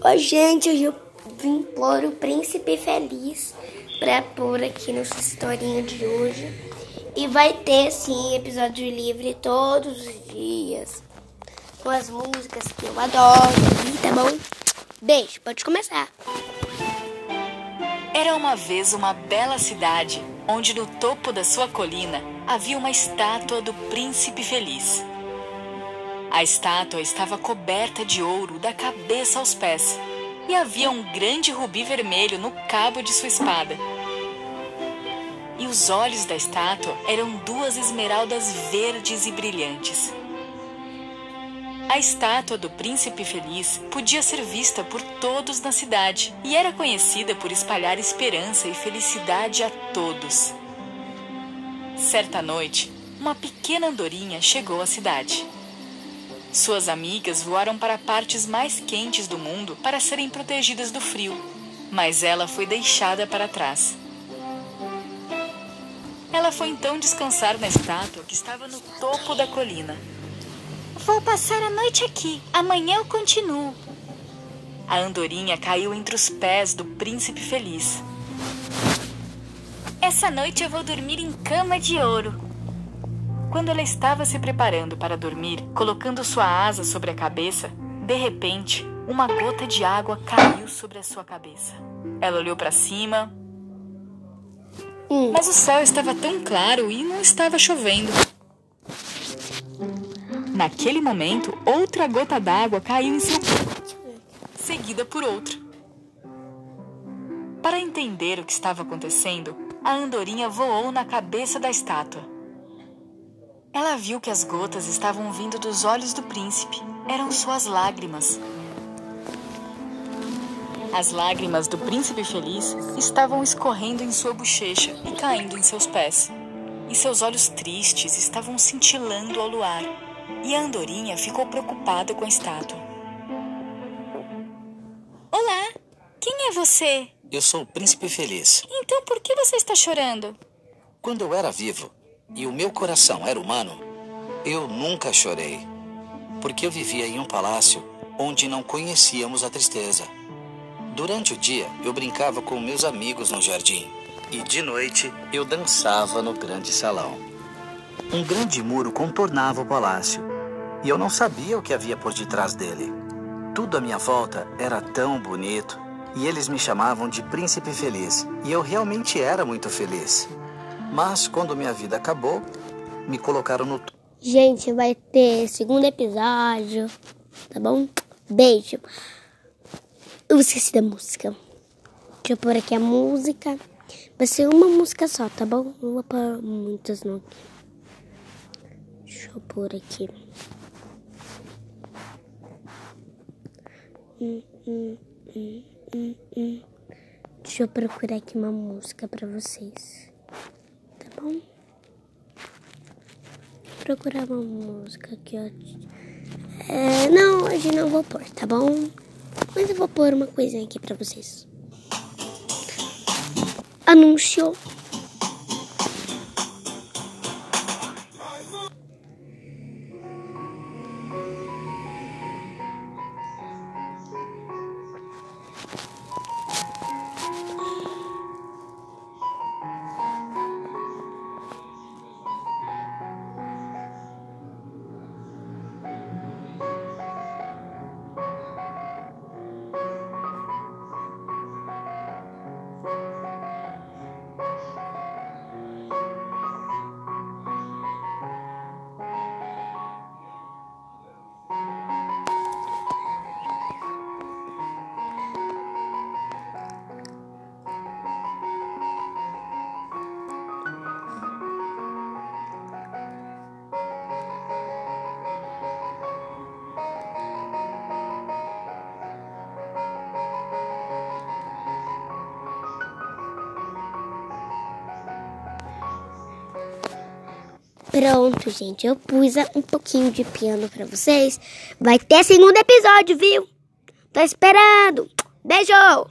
Oi, gente, hoje eu vim pôr o Príncipe Feliz pra pôr aqui nossa historinha de hoje. E vai ter, sim, episódio livre todos os dias. Com as músicas que eu adoro, tá bom? Beijo, pode começar. Era uma vez uma bela cidade, onde no topo da sua colina havia uma estátua do Príncipe Feliz. A estátua estava coberta de ouro da cabeça aos pés e havia um grande rubi vermelho no cabo de sua espada. E os olhos da estátua eram duas esmeraldas verdes e brilhantes. A estátua do Príncipe Feliz podia ser vista por todos na cidade e era conhecida por espalhar esperança e felicidade a todos. Certa noite, uma pequena andorinha chegou à cidade. Suas amigas voaram para partes mais quentes do mundo para serem protegidas do frio, mas ela foi deixada para trás. Ela foi então descansar na estátua que estava no topo da colina. Vou passar a noite aqui. Amanhã eu continuo. A andorinha caiu entre os pés do príncipe feliz. Essa noite eu vou dormir em cama de ouro. Quando ela estava se preparando para dormir, colocando sua asa sobre a cabeça, de repente, uma gota de água caiu sobre a sua cabeça. Ela olhou para cima, mas o céu estava tão claro e não estava chovendo. Naquele momento, outra gota d'água caiu em seu peito, seguida por outra. Para entender o que estava acontecendo, a andorinha voou na cabeça da estátua. Ela viu que as gotas estavam vindo dos olhos do príncipe. Eram suas lágrimas. As lágrimas do príncipe feliz estavam escorrendo em sua bochecha e caindo em seus pés. E seus olhos tristes estavam cintilando ao luar. E a andorinha ficou preocupada com a estátua. Olá, quem é você? Eu sou o príncipe feliz. Então por que você está chorando? Quando eu era vivo e o meu coração era humano, eu nunca chorei. Porque eu vivia em um palácio onde não conhecíamos a tristeza. Durante o dia, eu brincava com meus amigos no jardim. E de noite, eu dançava no grande salão. Um grande muro contornava o palácio. E eu não sabia o que havia por detrás dele. Tudo à minha volta era tão bonito. E eles me chamavam de Príncipe Feliz. E eu realmente era muito feliz. Mas quando minha vida acabou, me colocaram no. Gente, vai ter segundo episódio, tá bom? Beijo. Eu esqueci da música. Deixa eu pôr aqui a música. Vai ser uma música só, tá bom? Não vou pôr muitas não. Deixa eu pôr aqui. Hum, hum, hum, hum, hum. Deixa eu procurar aqui uma música pra vocês. Bom? Procurar uma música aqui. É, não, hoje não vou pôr, tá bom? Mas eu vou pôr uma coisinha aqui pra vocês. Anúncio. Pronto, gente. Eu pus um pouquinho de piano pra vocês. Vai ter segundo episódio, viu? Tô esperando. Beijo!